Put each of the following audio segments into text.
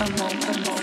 someone, on.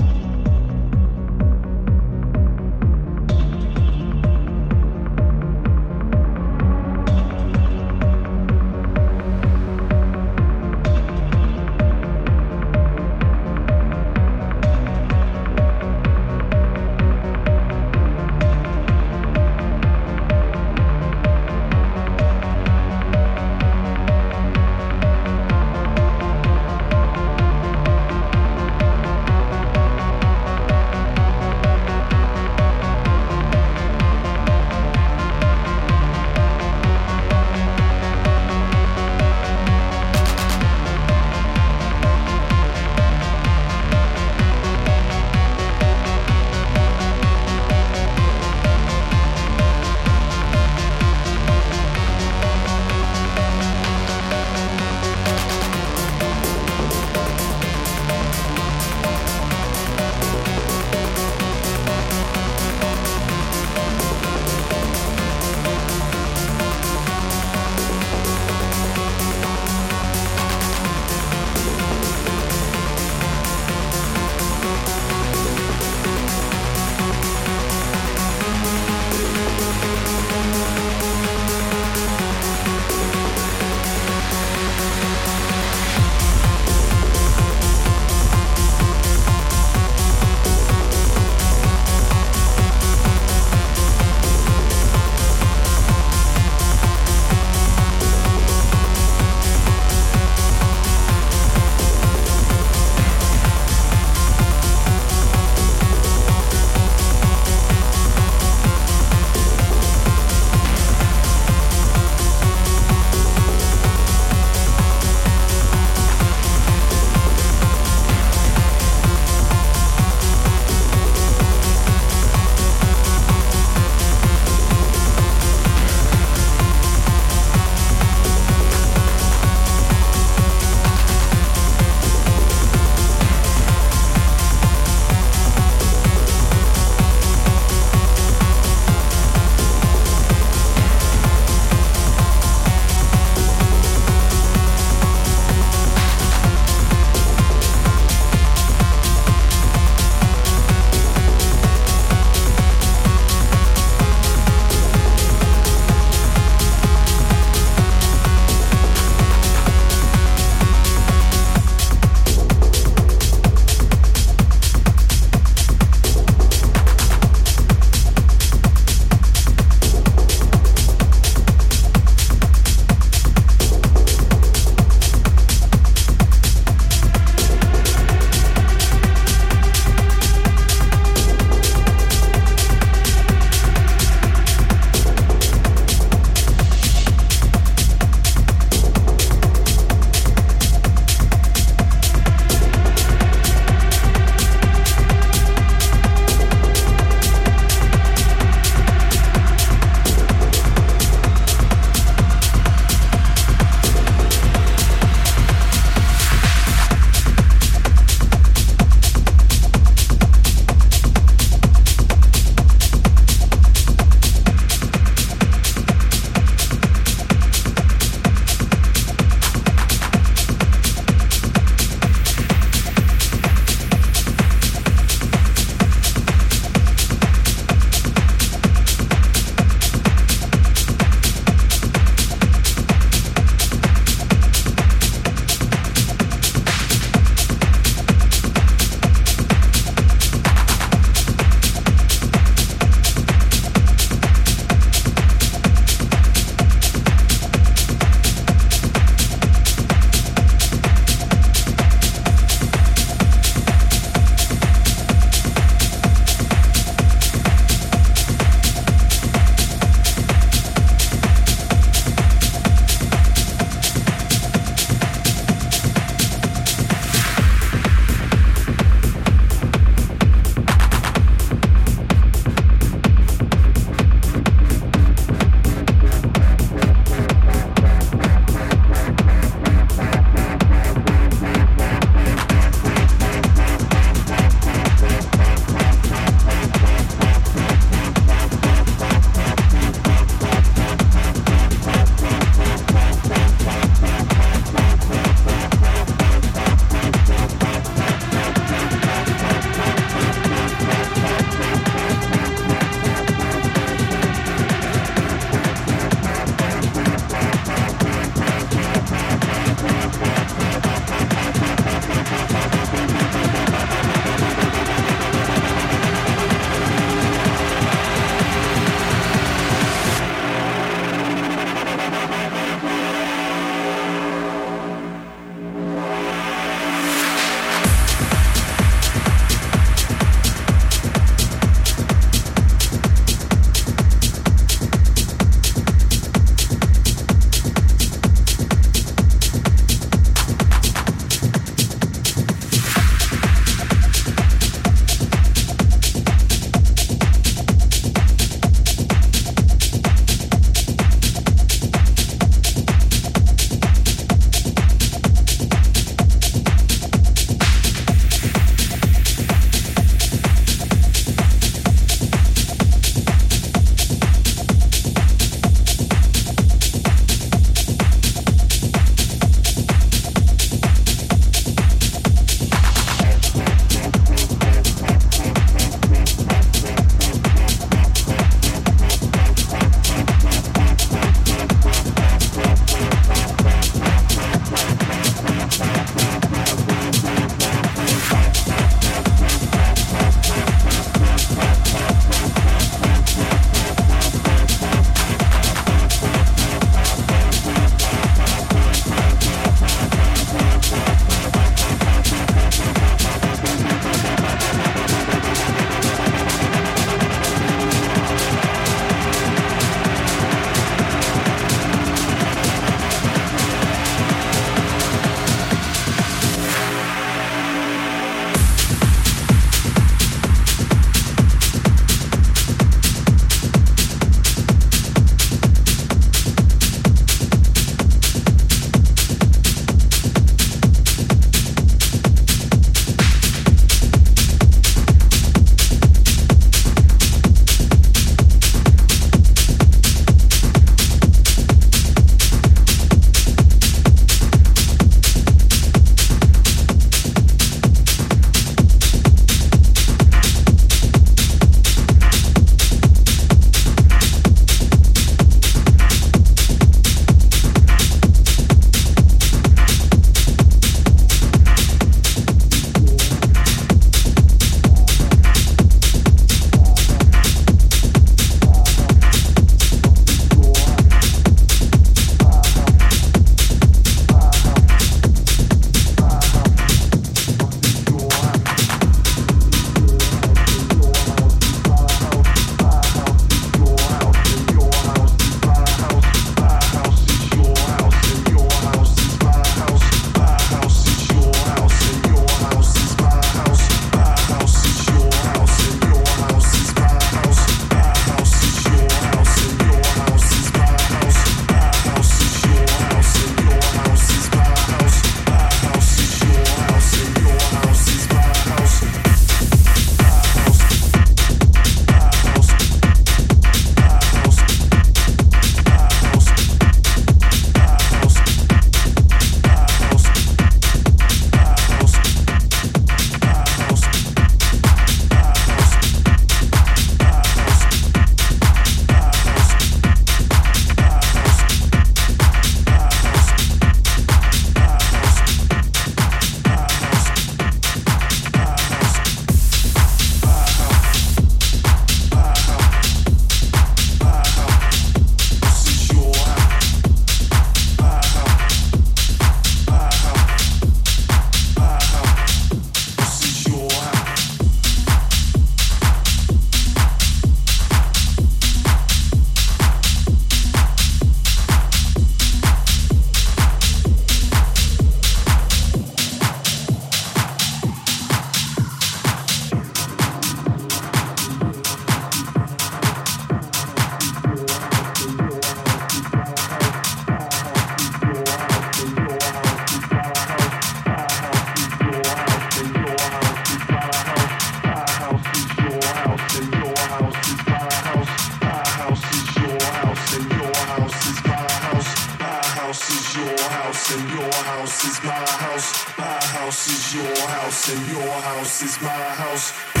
house is your house and your house is my house.